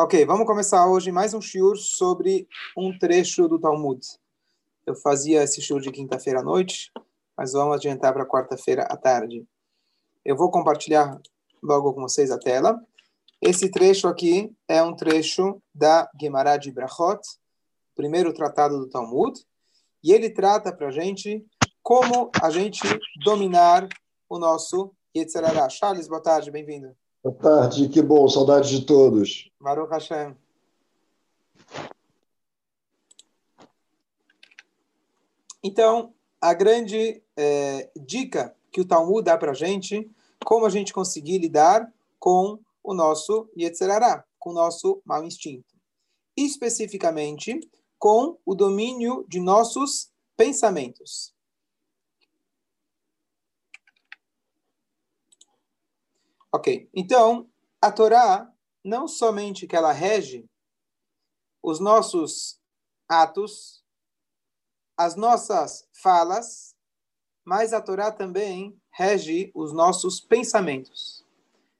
Ok, vamos começar hoje mais um shiur sobre um trecho do Talmud. Eu fazia esse shiur de quinta-feira à noite, mas vamos adiantar para quarta-feira à tarde. Eu vou compartilhar logo com vocês a tela. Esse trecho aqui é um trecho da Gemara de Brachot, primeiro tratado do Talmud, e ele trata para a gente como a gente dominar o nosso Yetzirará. Charles, boa tarde, bem-vindo. Boa tarde, que bom, saudade de todos. Baruch Hashem. Então, a grande é, dica que o Talmud dá para a gente, como a gente conseguir lidar com o nosso Yetzirará, com o nosso mau instinto. Especificamente, com o domínio de nossos pensamentos. Ok, então a Torá não somente que ela rege os nossos atos, as nossas falas, mas a Torá também rege os nossos pensamentos.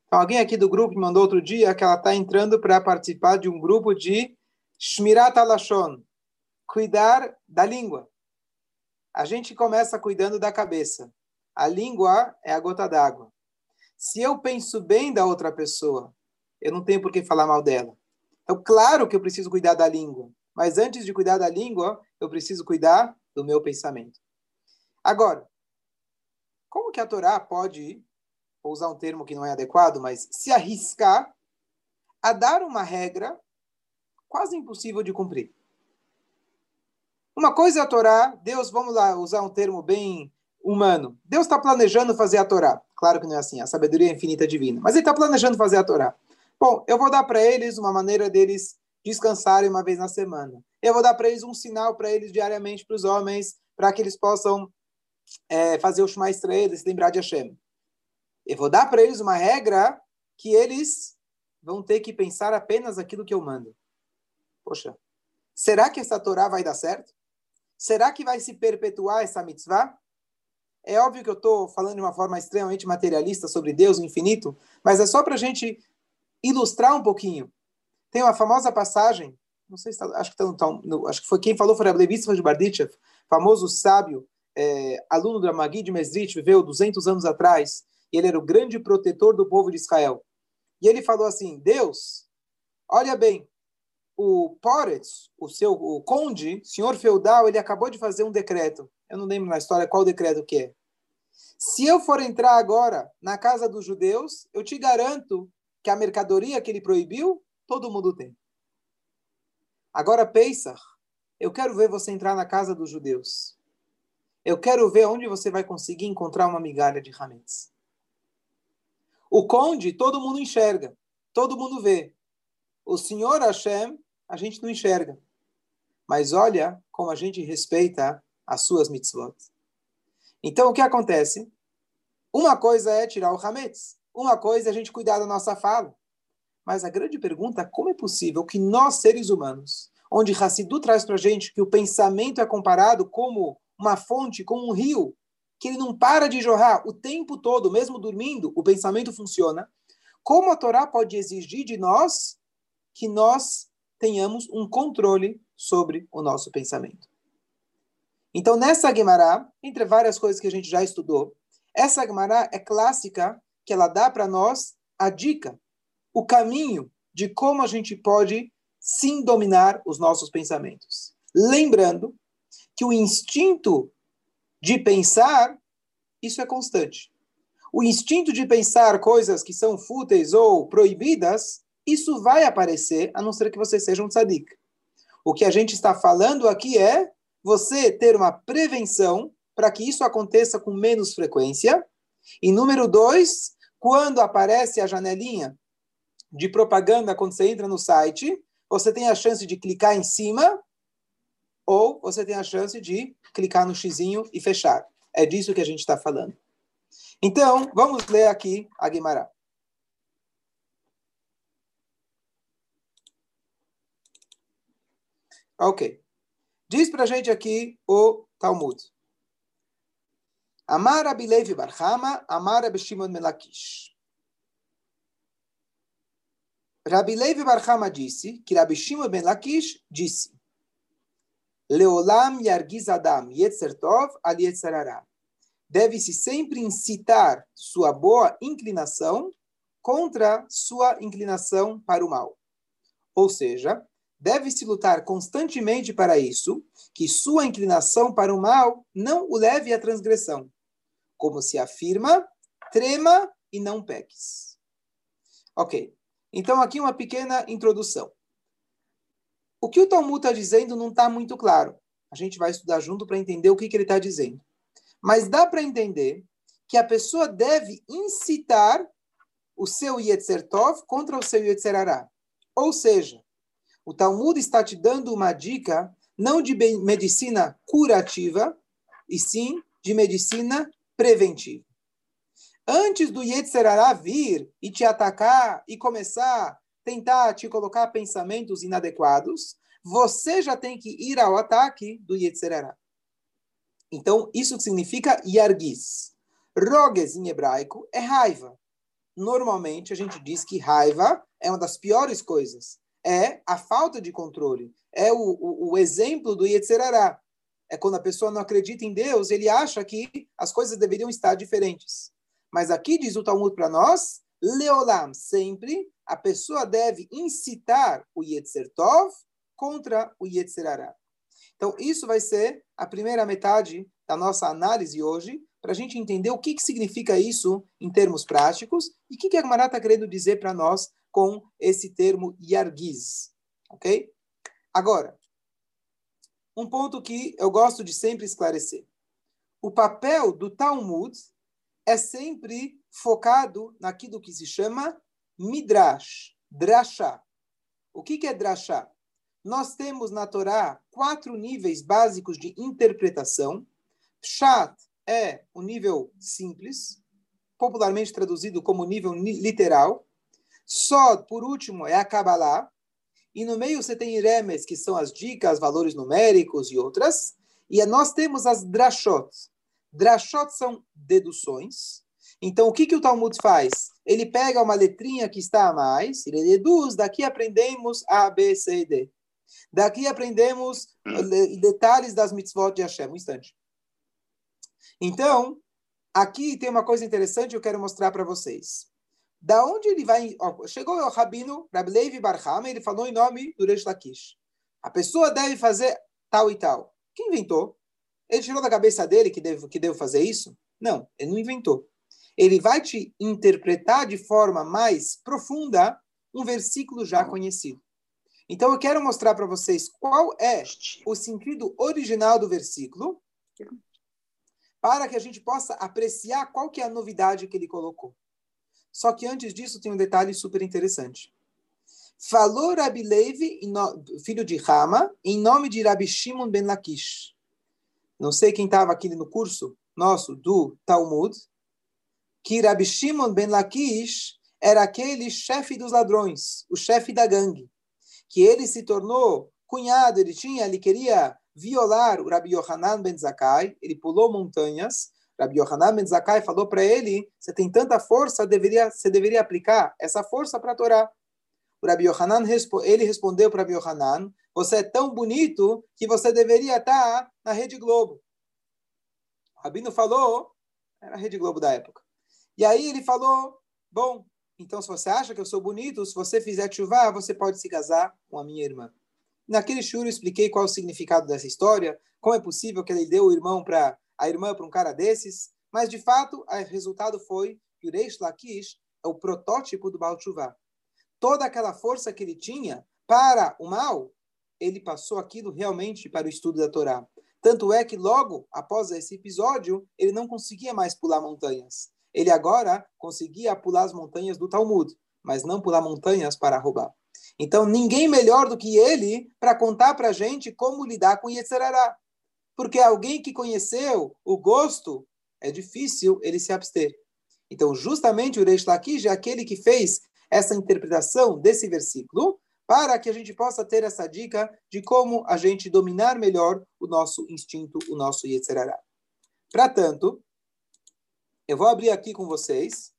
Então, alguém aqui do grupo me mandou outro dia que ela está entrando para participar de um grupo de Shmirat Alashon, cuidar da língua. A gente começa cuidando da cabeça. A língua é a gota d'água. Se eu penso bem da outra pessoa, eu não tenho por que falar mal dela. Então, claro que eu preciso cuidar da língua, mas antes de cuidar da língua, eu preciso cuidar do meu pensamento. Agora, como que a Torá pode, vou usar um termo que não é adequado, mas se arriscar a dar uma regra quase impossível de cumprir? Uma coisa é a Torá, Deus, vamos lá usar um termo bem humano. Deus está planejando fazer a Torá. Claro que não é assim, a sabedoria é infinita divina. Mas ele está planejando fazer a Torá. Bom, eu vou dar para eles uma maneira deles descansarem uma vez na semana. Eu vou dar para eles um sinal para eles diariamente, para os homens, para que eles possam é, fazer o Shema Estreia, se lembrar de Hashem. Eu vou dar para eles uma regra que eles vão ter que pensar apenas aquilo que eu mando. Poxa, será que essa Torá vai dar certo? Será que vai se perpetuar essa mitzvah? É óbvio que eu estou falando de uma forma extremamente materialista sobre Deus, o infinito, mas é só para a gente ilustrar um pouquinho. Tem uma famosa passagem, não sei se tá, acho que tá no, acho que foi quem falou foi a Levíssima de Bardichev, famoso sábio, é, aluno da Magui de Mesrit, viveu 200 anos atrás, e ele era o grande protetor do povo de Israel. E ele falou assim: Deus, olha bem, o Poretz, o seu o conde, senhor feudal, ele acabou de fazer um decreto. Eu não lembro na história qual decreto que é. Se eu for entrar agora na casa dos judeus, eu te garanto que a mercadoria que ele proibiu, todo mundo tem. Agora, Pesach, eu quero ver você entrar na casa dos judeus. Eu quero ver onde você vai conseguir encontrar uma migalha de hametz. O conde, todo mundo enxerga, todo mundo vê. O senhor Hashem, a gente não enxerga. Mas olha como a gente respeita as suas mitzvot. Então, o que acontece? Uma coisa é tirar o hametz. Uma coisa é a gente cuidar da nossa fala. Mas a grande pergunta é como é possível que nós, seres humanos, onde Hassidu traz para a gente que o pensamento é comparado como uma fonte, como um rio, que ele não para de jorrar o tempo todo, mesmo dormindo, o pensamento funciona. Como a Torá pode exigir de nós que nós tenhamos um controle sobre o nosso pensamento? Então, nessa Gemara, entre várias coisas que a gente já estudou, essa Gemara é clássica, que ela dá para nós a dica, o caminho de como a gente pode sim dominar os nossos pensamentos. Lembrando que o instinto de pensar, isso é constante. O instinto de pensar coisas que são fúteis ou proibidas, isso vai aparecer, a não ser que você seja um tzadik. O que a gente está falando aqui é você ter uma prevenção para que isso aconteça com menos frequência. E número dois, quando aparece a janelinha de propaganda quando você entra no site, você tem a chance de clicar em cima ou você tem a chance de clicar no xizinho e fechar. É disso que a gente está falando. Então, vamos ler aqui a Guimarães. Ok. Diz para a gente aqui o Talmud. Amar Abilevi Barhama, Amar Abishimon Melakish. Rabi Levi Barhama disse que Rabi Shimon ben Lakish disse Leolam yargiz adam yetzer al. Deve-se sempre incitar sua boa inclinação contra sua inclinação para o mal. Ou seja, deve-se lutar constantemente para isso, que sua inclinação para o mal não o leve à transgressão. Como se afirma, trema e não peques. Ok. Então, aqui uma pequena introdução. O que o Talmud está dizendo não está muito claro. A gente vai estudar junto para entender o que, que ele está dizendo. Mas dá para entender que a pessoa deve incitar o seu Yetzer Tov contra o seu Yetzer Ará. Ou seja, o Talmud está te dando uma dica não de medicina curativa, e sim de medicina preventiva. Antes do Yetzerará vir e te atacar e começar tentar te colocar pensamentos inadequados, você já tem que ir ao ataque do Yetzerará. Então, isso significa yargis. Roges, em hebraico, é raiva. Normalmente, a gente diz que raiva é uma das piores coisas. É a falta de controle. É o, o, o exemplo do Yetzerará. É quando a pessoa não acredita em Deus, ele acha que as coisas deveriam estar diferentes. Mas aqui diz o Talmud para nós, Leolam, sempre a pessoa deve incitar o Yetzer Tov contra o Yetzerará. Então, isso vai ser a primeira metade da nossa análise hoje, para a gente entender o que, que significa isso em termos práticos e o que, que a Gemara está querendo dizer para nós com esse termo Yargiz. Ok? Agora, um ponto que eu gosto de sempre esclarecer. O papel do Talmud é sempre focado naquilo que se chama Midrash, Drashá. O que, é Drashá? Nós temos na Torá quatro níveis básicos de interpretação. Pshat é o nível simples, popularmente traduzido como nível literal. Sod, por último, é a Kabbalah. E no meio você tem Iremes, que são as dicas, valores numéricos e outras. E nós temos as Drashot. Drashot são deduções. Então, o que, que o Talmud faz? Ele pega uma letrinha que está a mais, ele deduz, daqui aprendemos A, B, C e D. Daqui aprendemos detalhes das mitzvot de Hashem. Um instante. Então, aqui tem uma coisa interessante que eu quero mostrar para vocês. Da onde ele vai... Ó, chegou o rabino Rabbi Levi Barhama, ele falou em nome do Reish Lakish. A pessoa deve fazer tal e tal. Quem inventou? Ele tirou da cabeça dele que deve, que fazer isso? Não, ele não inventou. Ele vai te interpretar de forma mais profunda um versículo já conhecido. Então eu quero mostrar para vocês qual é o sentido original do versículo, para que a gente possa apreciar qual que é a novidade que ele colocou. Só que antes disso tem um detalhe super interessante. Falou Rabi Levi, filho de Rama, em nome de Rabi Shimon ben Lakish não sei quem estava aqui no curso nosso do Talmud, que Rabbi Shimon ben Lakish era aquele chefe dos ladrões, o chefe da gangue, que ele se tornou cunhado, ele tinha, ele queria violar o Rabbi Yohanan ben Zakkai, ele pulou montanhas, Rabbi Yohanan ben falou para ele, você tem tanta força, deveria, você deveria aplicar essa força para a Torá. O Rabbi Yohanan, ele respondeu para Rabbi Yohanan, você é tão bonito que você deveria estar na Rede Globo. O Rabino falou, era a Rede Globo da época. E aí ele falou, bom, então se você acha que eu sou bonito, se você fizer chuva, você pode se casar com a minha irmã. Naquele shur eu expliquei qual o significado dessa história, como é possível que ele deu o irmão para a irmã para um cara desses, mas de fato o resultado foi que o Reish Lakish é o protótipo do Baal Tshuva. Toda aquela força que ele tinha para o mal, ele passou aquilo realmente para o estudo da Torá. Tanto é que logo após esse episódio, ele não conseguia mais pular montanhas. Ele agora conseguia pular as montanhas do Talmud, mas não pular montanhas para roubar. Então, ninguém melhor do que ele para contar para a gente como lidar com Yetzerará. Porque alguém que conheceu o gosto, é difícil ele se abster. Então, justamente o Reish Lakish é aquele que fez essa interpretação desse versículo, para que a gente possa ter essa dica de como a gente dominar melhor o nosso instinto, o nosso Yetzerará. Para tanto, eu vou abrir aqui com vocês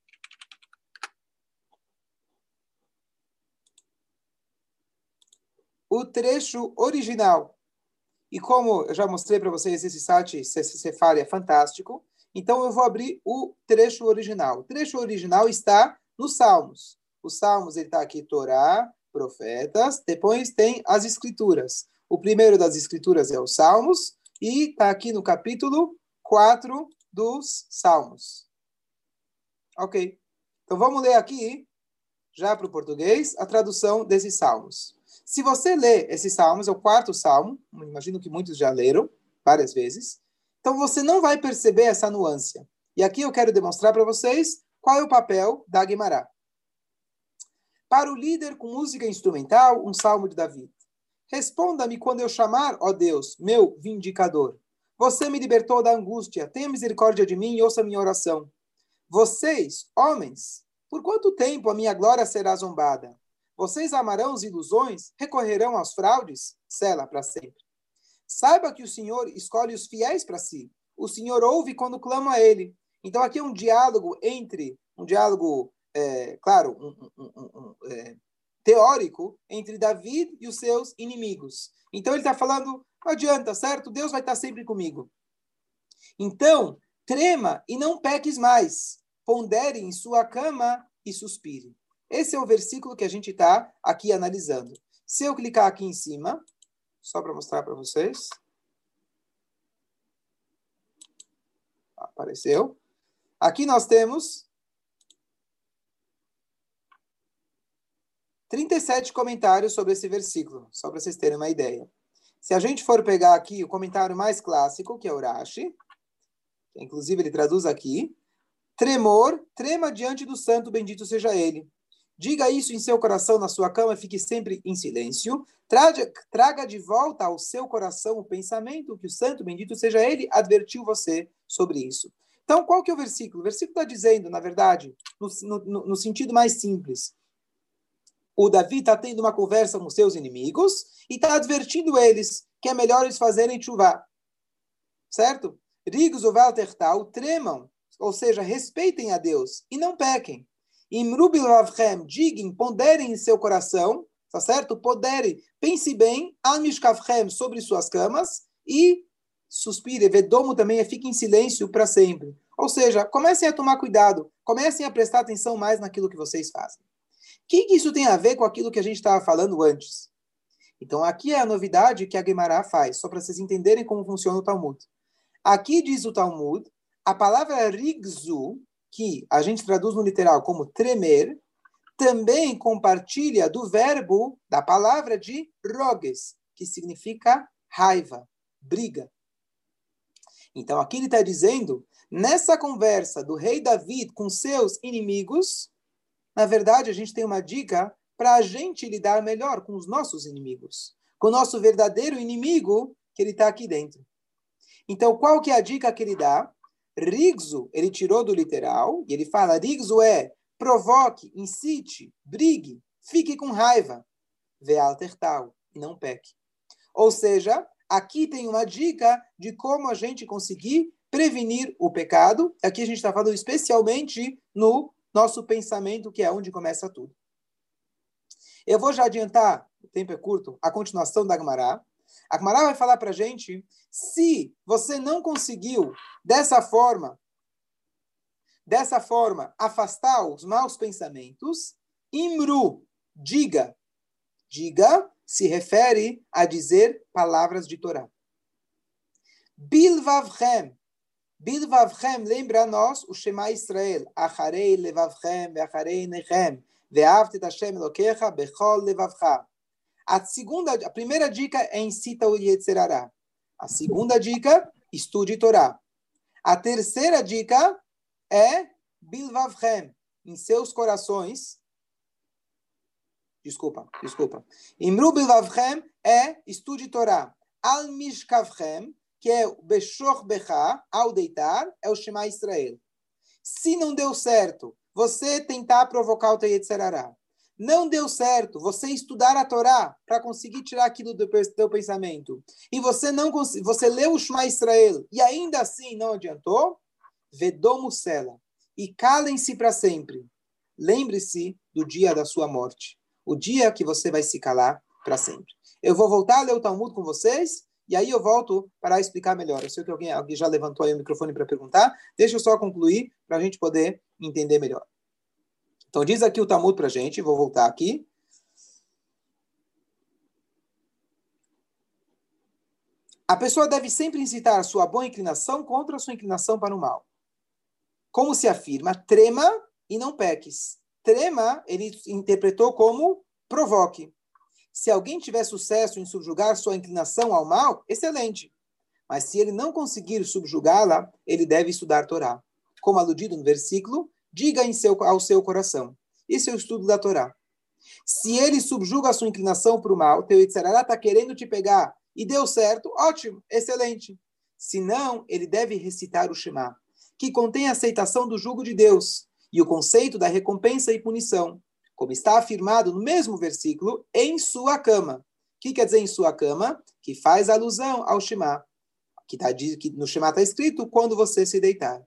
o trecho original. E como eu já mostrei para vocês, esse site Cefária é fantástico, então eu vou abrir o trecho original. O trecho original está nos Salmos. Os Salmos, ele está aqui, Torá, profetas, depois tem as Escrituras. O primeiro das Escrituras é os Salmos, e está aqui no capítulo 4 dos Salmos. Ok. Então vamos ler aqui, já para o português, a tradução desses Salmos. Se você lê esses Salmos, é o quarto Salmo, imagino que muitos já leram várias vezes, então você não vai perceber essa nuance. E aqui eu quero demonstrar para vocês qual é o papel da Guimará. Para o líder com música instrumental, um salmo de Davi. Responda-me quando eu chamar, ó Deus, meu vindicador. Você me libertou da angústia, tenha misericórdia de mim e ouça minha oração. Vocês, homens, por quanto tempo a minha glória será zombada? Vocês amarão as ilusões, recorrerão às fraudes? Sela para sempre. Saiba que o Senhor escolhe os fiéis para si. O Senhor ouve quando clama a Ele. Então aqui é um diálogo entre, um diálogo, é, claro, um, um, um, é, teórico entre Davi e os seus inimigos. Então ele está falando, não adianta, certo? Deus vai estar sempre comigo. Então, trema e não peques mais. Pondere em sua cama e suspire. Esse é o versículo que a gente está aqui analisando. Se eu clicar aqui em cima, só para mostrar para vocês. Apareceu. Aqui nós temos 37 comentários sobre esse versículo, só para vocês terem uma ideia. Se a gente for pegar aqui o comentário mais clássico, que é o Rashi, inclusive ele traduz aqui, tremor, trema diante do santo, bendito seja ele. Diga isso em seu coração, na sua cama, fique sempre em silêncio. Traga, traga de volta ao seu coração o pensamento que o santo, bendito seja ele, advertiu você sobre isso. Então, qual que é o versículo? O versículo está dizendo, na verdade, no, no, no sentido mais simples, o Davi está tendo uma conversa com seus inimigos e está advertindo eles que é melhor eles fazerem chuva. Certo? Rigos o Valtertal tremam, ou seja, respeitem a Deus e não pequem. Imrubil Ravchem, digam, ponderem em seu coração, tá certo? Podere, pense bem, Almishkavchem, sobre suas camas, e suspire, vedomo também, fique em silêncio para sempre. Ou seja, comecem a tomar cuidado, comecem a prestar atenção mais naquilo que vocês fazem. O que, que isso tem a ver com aquilo que a gente estava falando antes? Então, aqui é a novidade que a Gemara faz, só para vocês entenderem como funciona o Talmud. Aqui diz o Talmud, a palavra rigzu, que a gente traduz no literal como tremer, também compartilha do verbo, da palavra de rogues, que significa raiva, briga. Então aqui ele está dizendo, nessa conversa do rei David com seus inimigos, na verdade a gente tem uma dica para a gente lidar melhor com os nossos inimigos, com o nosso verdadeiro inimigo que ele está aqui dentro. Então qual que é a dica que ele dá? Rigzo, ele tirou do literal, e ele fala, Rigzo é provoque, incite, brigue, fique com raiva, vê altertal, e não peque. Ou seja, aqui tem uma dica de como a gente conseguir prevenir o pecado. Aqui a gente está falando especialmente no nosso pensamento, que é onde começa tudo. Eu vou já adiantar, o tempo é curto, a continuação da Gemara. A Gemara vai falar para a gente se você não conseguiu dessa forma, dessa forma, afastar os maus pensamentos, imru, diga. Diga se refere a dizer palavras de Torá. Bilvavchem. Bilvavchem lembra a nós o Shema Israel. Acharei levavchem, ve'acharei nechem. Ve'avtet Hashem Elokecha bechol levavcha. A segunda, a primeira dica é incita o Yetzerará. A segunda dica, estude Torá. A terceira dica é Bilvavchem, em seus corações. Desculpa, desculpa. Imru Bilvavchem é estude Torá. Al Mishkavchem, que é o Beshor Becha, ao deitar, é o Shema Israel. Se não deu certo, você tentar provocar o Teyetzerará não deu certo você estudar a Torá para conseguir tirar aquilo do teu pensamento, e você não você leu o Shema Israel e ainda assim não adiantou, vedomo sela e calem-se para sempre. Lembre-se do dia da sua morte, o dia que você vai se calar para sempre. Eu vou voltar a ler o Talmud com vocês e aí eu volto para explicar melhor. Eu sei que alguém, alguém já levantou aí o microfone para perguntar. Deixa eu só concluir para a gente poder entender melhor. Então diz aqui o Talmud para a gente, vou voltar aqui. A pessoa deve sempre incitar a sua boa inclinação contra a sua inclinação para o mal. Como se afirma, trema e não peques. Trema, ele interpretou como provoque. Se alguém tiver sucesso em subjugar sua inclinação ao mal, excelente. Mas se ele não conseguir subjugá-la, ele deve estudar Torá. Como aludido no versículo, diga seu, ao seu coração. Esse é o estudo da Torá. Se ele subjuga a sua inclinação para o mal, teu Itzarará está querendo te pegar e deu certo, ótimo, excelente. Se não, ele deve recitar o Shema, que contém a aceitação do jugo de Deus e o conceito da recompensa e punição como está afirmado no mesmo versículo, em sua cama. O que quer dizer em sua cama? Que faz alusão ao Shema. Que, tá, que no Shema está escrito quando você se deitar.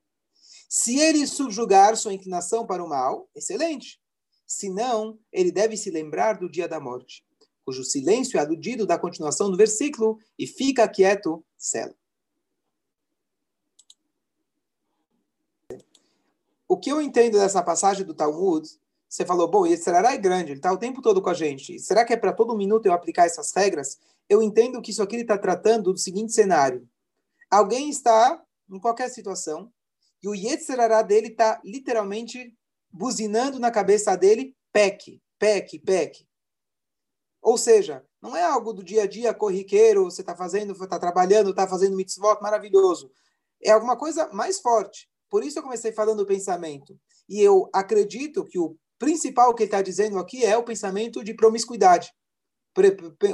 Se ele subjugar sua inclinação para o mal, excelente. Se não, ele deve se lembrar do dia da morte, cujo silêncio é aludido da continuação do versículo, e fica quieto, cela. O que eu entendo dessa passagem do Talmud você falou, bom, Serará é grande, ele está o tempo todo com a gente. Será que é para todo minuto eu aplicar essas regras? Eu entendo que isso aqui ele está tratando do seguinte cenário. Alguém está em qualquer situação e o Yetzerará dele está literalmente buzinando na cabeça dele, peque, peque, peque. Ou seja, não é algo do dia a dia corriqueiro, você está fazendo, está trabalhando, está fazendo mitzvot, maravilhoso. É alguma coisa mais forte. Por isso eu comecei falando do pensamento. E eu acredito que o principal que ele está dizendo aqui é o pensamento de promiscuidade,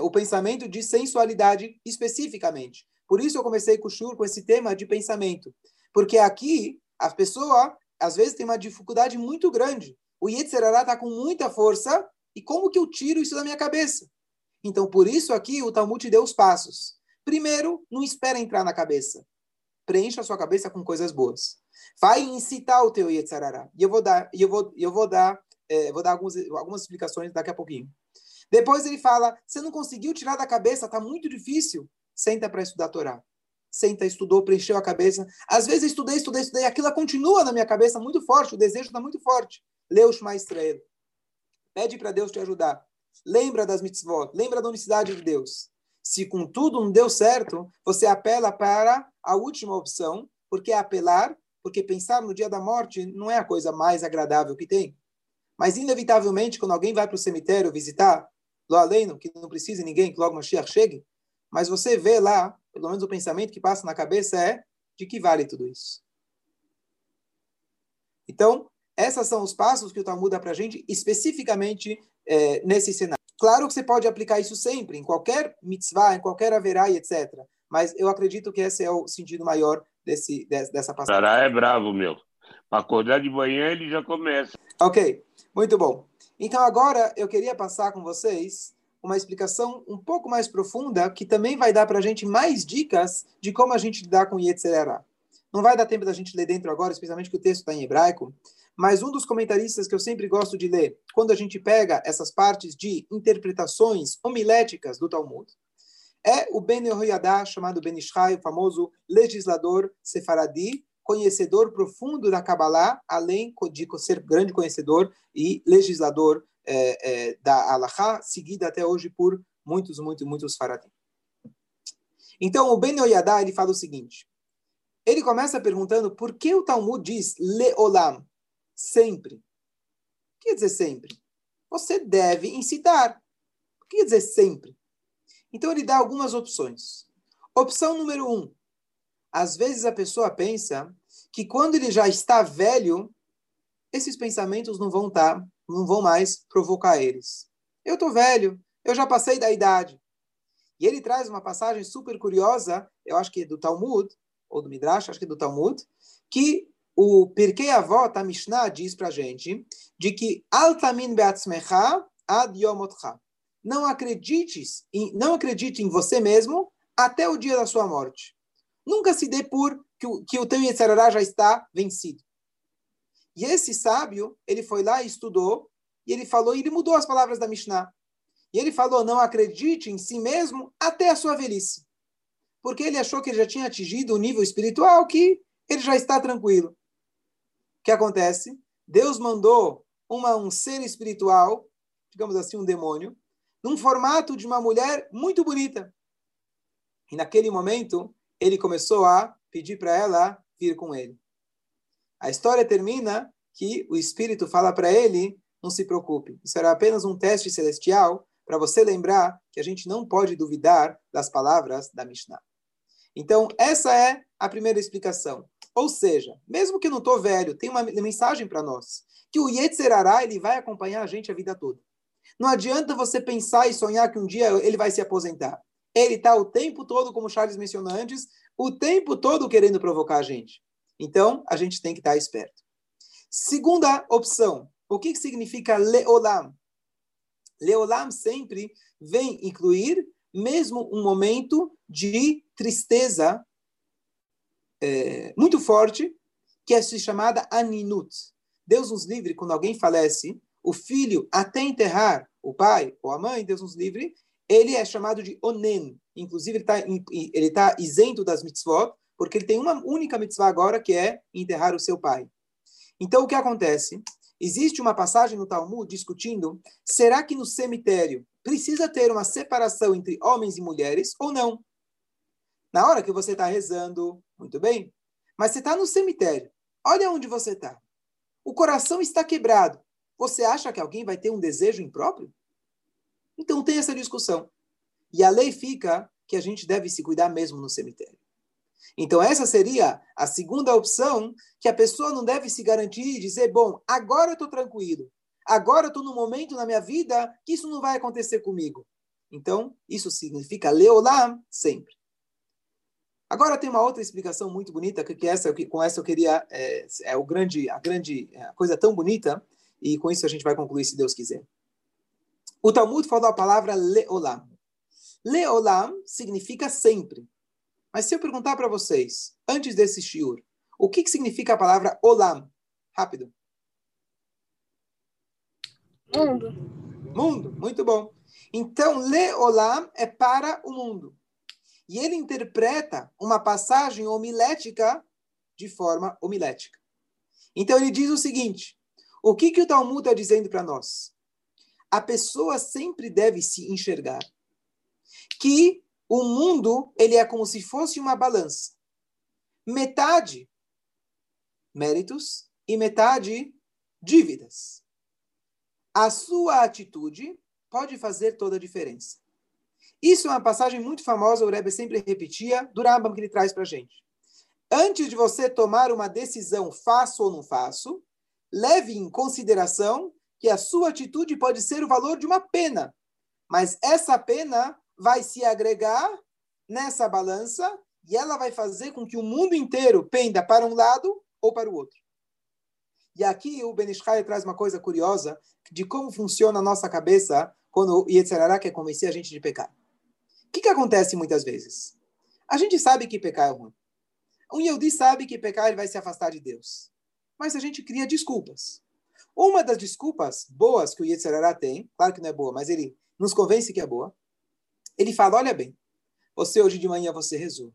o pensamento de sensualidade especificamente. Por isso eu comecei com o Shur com esse tema de pensamento, porque aqui a pessoa às vezes tem uma dificuldade muito grande. O Yetzirará está com muita força e como que eu tiro isso da minha cabeça? Então por isso aqui o Talmud deu os passos. Primeiro, não espera entrar na cabeça. Preencha a sua cabeça com coisas boas. Vai incitar o teu Yetzirará. E eu vou dar, eu vou, eu vou dar é, vou dar algumas, algumas explicações daqui a pouquinho. Depois ele fala: você não conseguiu tirar da cabeça, está muito difícil. Senta para estudar a Torá. Senta, estudou, preencheu a cabeça. Às vezes estudei, estudei, estudei, aquilo continua na minha cabeça muito forte, o desejo está muito forte. Lê o Shema Israel. Pede para Deus te ajudar. Lembra das mitzvot, lembra da unicidade de Deus. Se com tudo não deu certo, você apela para a última opção, porque é apelar, porque pensar no dia da morte não é a coisa mais agradável que tem. Mas, inevitavelmente, quando alguém vai para o cemitério visitar, lá além, que não precise ninguém, que logo Mashiach chegue, mas você vê lá, pelo menos o pensamento que passa na cabeça é de que vale tudo isso. Então, esses são os passos que o Talmud dá para a gente, especificamente é, nesse cenário. Claro que você pode aplicar isso sempre, em qualquer mitzvah, em qualquer haverá etc. Mas eu acredito que esse é o sentido maior desse, dessa passagem. Sará é bravo, meu. Para acordar de manhã, ele já começa. Ok. Muito bom. Então agora eu queria passar com vocês uma explicação um pouco mais profunda que também vai dar para a gente mais dicas de como a gente lidar com Yetzerara. Não vai dar tempo da gente ler dentro agora, especialmente que o texto está em hebraico, mas um dos comentaristas que eu sempre gosto de ler, quando a gente pega essas partes de interpretações homiléticas do Talmud, é o Ben Yehoiadá, chamado Ben Ishai, o famoso legislador sefaradi, conhecedor profundo da Kabbalah, além de ser grande conhecedor e legislador é, é, da Halakha, seguida até hoje por muitos, muitos, muitos faradim. Então, o Ben Oyadá, ele fala o seguinte, ele começa perguntando por que o Talmud diz leolam, sempre. O que quer dizer sempre? Você deve incitar. O que quer dizer sempre? Então, ele dá algumas opções. Opção número um, às vezes a pessoa pensa que quando ele já está velho, esses pensamentos não vão estar, tá, não vão mais provocar eles. Eu estou velho, eu já passei da idade. E ele traz uma passagem super curiosa, eu acho que é do Talmud, ou do Midrash, acho que é do Talmud, que o Pirkei Avot, a Mishnah, diz para a gente de que Altamin beatzmecha ad yomotcha. Não acredites, em, não acredite em você mesmo até o dia da sua morte. Nunca se dê por que o, que o teu Yetzirará já está vencido. E esse sábio, ele foi lá e estudou, e ele falou, e ele mudou as palavras da Mishnah. E ele falou: não acredite em si mesmo até a sua velhice. Porque ele achou que ele já tinha atingido o nível espiritual que ele já está tranquilo. O que acontece? Deus mandou uma, um ser espiritual, digamos assim, um demônio, num formato de uma mulher muito bonita. E naquele momento, ele começou a pedir para ela vir com ele. A história termina que o espírito fala para ele: não se preocupe, isso era apenas um teste celestial para você lembrar que a gente não pode duvidar das palavras da Mishnah. Então, essa é a primeira explicação. Ou seja, mesmo que não estou velho, tem uma mensagem para nós, que o Yetzerará ele vai acompanhar a gente a vida toda. Não adianta você pensar e sonhar que um dia ele vai se aposentar. Ele está o tempo todo, como Charles mencionou antes, o tempo todo querendo provocar a gente. Então, a gente tem que estar esperto. Segunda opção, o que, significa leolam? Leolam sempre vem incluir mesmo um momento de tristeza é, muito forte, que é chamada aninut. Deus nos livre, quando alguém falece, o filho, até enterrar o pai ou a mãe, Deus nos livre, ele é chamado de onen. Inclusive, ele está tá isento das mitzvot, porque ele tem uma única mitzvah agora, que é enterrar o seu pai. Então, o que acontece? Existe uma passagem no Talmud discutindo, será que no cemitério precisa ter uma separação entre homens e mulheres ou não? Na hora que você está rezando, muito bem, mas você está no cemitério, olha onde você está. O coração está quebrado. Você acha que alguém vai ter um desejo impróprio? Então tem essa discussão. E a lei fica que a gente deve se cuidar mesmo no cemitério. Então essa seria a segunda opção, que a pessoa não deve se garantir e dizer, bom, agora eu estou tranquilo, agora eu estou num momento na minha vida que isso não vai acontecer comigo. Então, isso significa leolam sempre. Agora tem uma outra explicação muito bonita, que, que essa, que com essa eu queria, é, é o grande, a grande a coisa tão bonita, e com isso a gente vai concluir, se Deus quiser. O Talmud falou a palavra leolam. Leolam significa sempre. Mas se eu perguntar para vocês, antes desse shiur, o que, que significa a palavra olam? Rápido. Mundo. Mundo, muito bom. Então, leolam é para o mundo. E ele interpreta uma passagem homilética de forma homilética. Então, ele diz o seguinte: o que, que o Talmud está dizendo para nós? A pessoa sempre deve se enxergar que o mundo ele é como se fosse uma balança. Metade méritos e metade dívidas. A sua atitude pode fazer toda a diferença. Isso é uma passagem muito famosa, o Rebbe sempre repetia, do Rambam que ele traz para a gente. Antes de você tomar uma decisão, faço ou não faço, leve em consideração que a sua atitude pode ser o valor de uma pena, mas essa pena vai se agregar nessa balança e ela vai fazer com que o mundo inteiro penda para um lado ou para o outro. E aqui o Benishai traz uma coisa curiosa de como funciona a nossa cabeça quando o Yetzirará quer convencer a gente de pecar. O que, que acontece muitas vezes? A gente sabe que pecar é ruim. Um Yehudi sabe que pecar ele vai se afastar de Deus. Mas a gente cria desculpas. Uma das desculpas boas que o Yetzirará tem, claro que não é boa, mas ele nos convence que é boa, ele fala, olha bem, você hoje de manhã você rezou.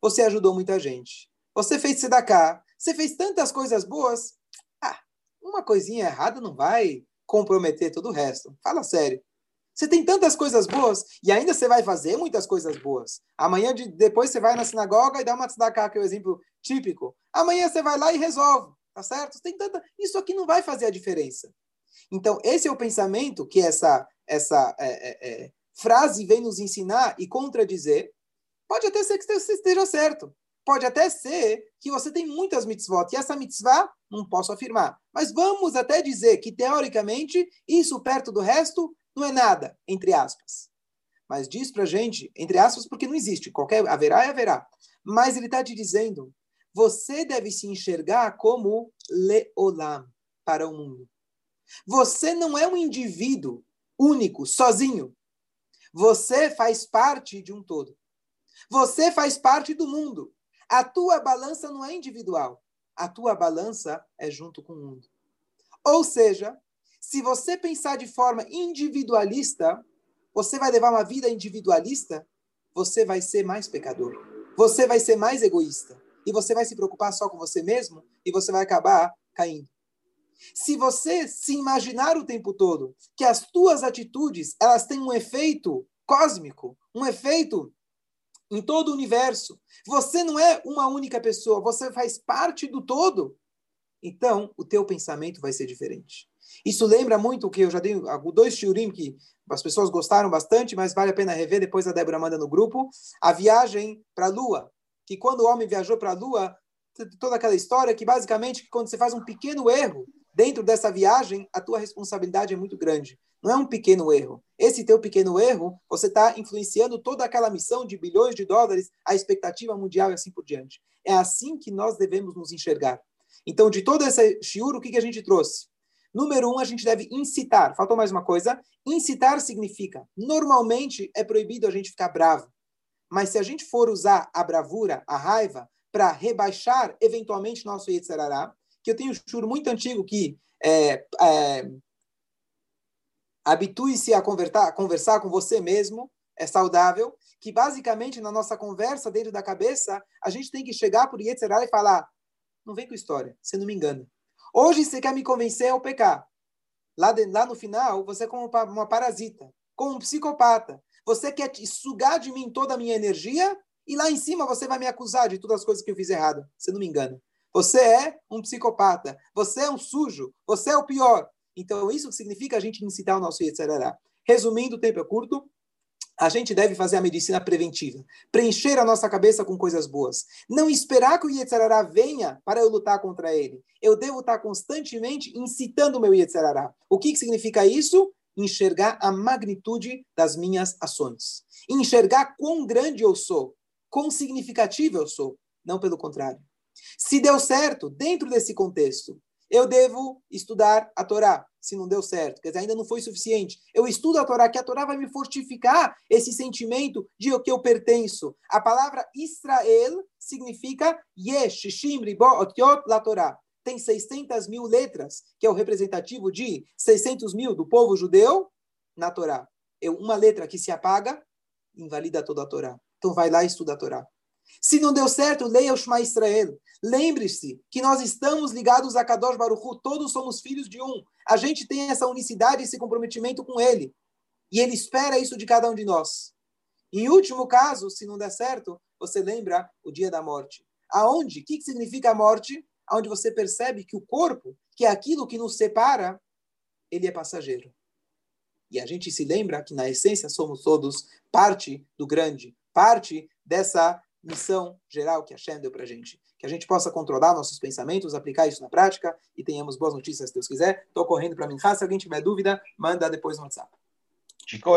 Você ajudou muita gente. Você fez tzedakah. Você fez tantas coisas boas. Ah, uma coisinha errada não vai comprometer todo o resto. Fala sério. Você tem tantas coisas boas e ainda você vai fazer muitas coisas boas. Amanhã, de, depois você vai na sinagoga e dá uma tzedakah, que é o exemplo típico. Amanhã você vai lá e resolve, tá certo? tem tanta... Isso aqui não vai fazer a diferença. Então, esse é o pensamento que essa, essa é, é, é, frase vem nos ensinar e contradizer. Pode até ser que você esteja certo. Pode até ser que você tem muitas mitzvot e essa mitzvah não posso afirmar. Mas vamos até dizer que, teoricamente, isso perto do resto não é nada, entre aspas. Mas diz pra gente, entre aspas, porque não existe. Qualquer haverá e haverá. Mas ele está te dizendo, você deve se enxergar como leolam para o mundo. Você não é um indivíduo único, sozinho. Você faz parte de um todo. Você faz parte do mundo. A tua balança não é individual. A tua balança é junto com o mundo. Ou seja, se você pensar de forma individualista, você vai levar uma vida individualista, você vai ser mais pecador. Você vai ser mais egoísta. E você vai se preocupar só com você mesmo e você vai acabar caindo. Se você se imaginar o tempo todo que as tuas atitudes, elas têm um efeito cósmico, um efeito em todo o universo. Você não é uma única pessoa, você faz parte do todo. Então, o teu pensamento vai ser diferente. Isso lembra muito que eu já dei dois shiurim que as pessoas gostaram bastante, mas vale a pena rever, depois a Débora manda no grupo, a viagem para a Lua. Que quando o homem viajou para a Lua, toda aquela história que basicamente quando você faz um pequeno erro dentro dessa viagem, a tua responsabilidade é muito grande. Não é um pequeno erro. Esse teu pequeno erro, você está influenciando toda aquela missão de bilhões de dólares, a expectativa mundial e assim por diante. É assim que nós devemos nos enxergar. Então, de todo esse shiur, o que, que a gente trouxe? Número um, a gente deve incitar. Faltou mais uma coisa. Incitar significa, normalmente é proibido a gente ficar bravo. Mas se a gente for usar a bravura, a raiva, para rebaixar eventualmente nosso Yetzirará, que eu tenho um churo muito antigo que é, é, habitue-se a a conversar com você mesmo, é saudável, que basicamente na nossa conversa dentro da cabeça, a gente tem que chegar por Yetzirará e falar, não vem com história, você não me engana. Hoje você quer me convencer ao pecar. Lá, de, lá no final, você é como uma parasita, como um psicopata. Você quer sugar de mim toda a minha energia e lá em cima você vai me acusar de todas as coisas que eu fiz errado. Você não me engana. Você é um psicopata. Você é um sujo. Você é o pior. Então, isso significa a gente incitar o nosso Yetzirará. Resumindo, o tempo é curto a gente deve fazer a medicina preventiva, preencher a nossa cabeça com coisas boas, não esperar que o Yetzirará venha para eu lutar contra ele. Eu devo estar constantemente incitando o meu Yetzirará. O que, que significa isso? Enxergar a magnitude das minhas ações. Enxergar quão grande eu sou, quão significativo eu sou, não pelo contrário. Se deu certo dentro desse contexto, eu devo estudar a Torá, se não deu certo, quer dizer, ainda não foi suficiente. Eu estudo a Torá, que a Torá vai me fortificar esse sentimento de que eu pertenço. A palavra Israel significa Yesh, Shimri, Bo, Otiot, La Torá. Tem 600 mil letras, que é o representativo de 600 mil do povo judeu na Torá. Uma letra que se apaga, invalida toda a Torá. Então vai lá e estuda a Torá. Se não deu certo, leia o Shema Israel. Lembre-se que nós estamos ligados a Kadosh Baruchu, todos somos filhos de um. A gente tem essa unicidade, esse comprometimento com ele. E ele espera isso de cada um de nós. Em último caso, se não der certo, você lembra o dia da morte. Aonde? O que significa a morte? Aonde você percebe que o corpo, que é aquilo que nos separa, ele é passageiro. E a gente se lembra que, na essência, somos todos parte do grande, parte dessa missão geral que a Shem deu para a gente. Que a gente possa controlar nossos pensamentos, aplicar isso na prática e tenhamos boas notícias, se Deus quiser. Estou correndo para mim. Se alguém tiver dúvida, manda depois no WhatsApp. Chico,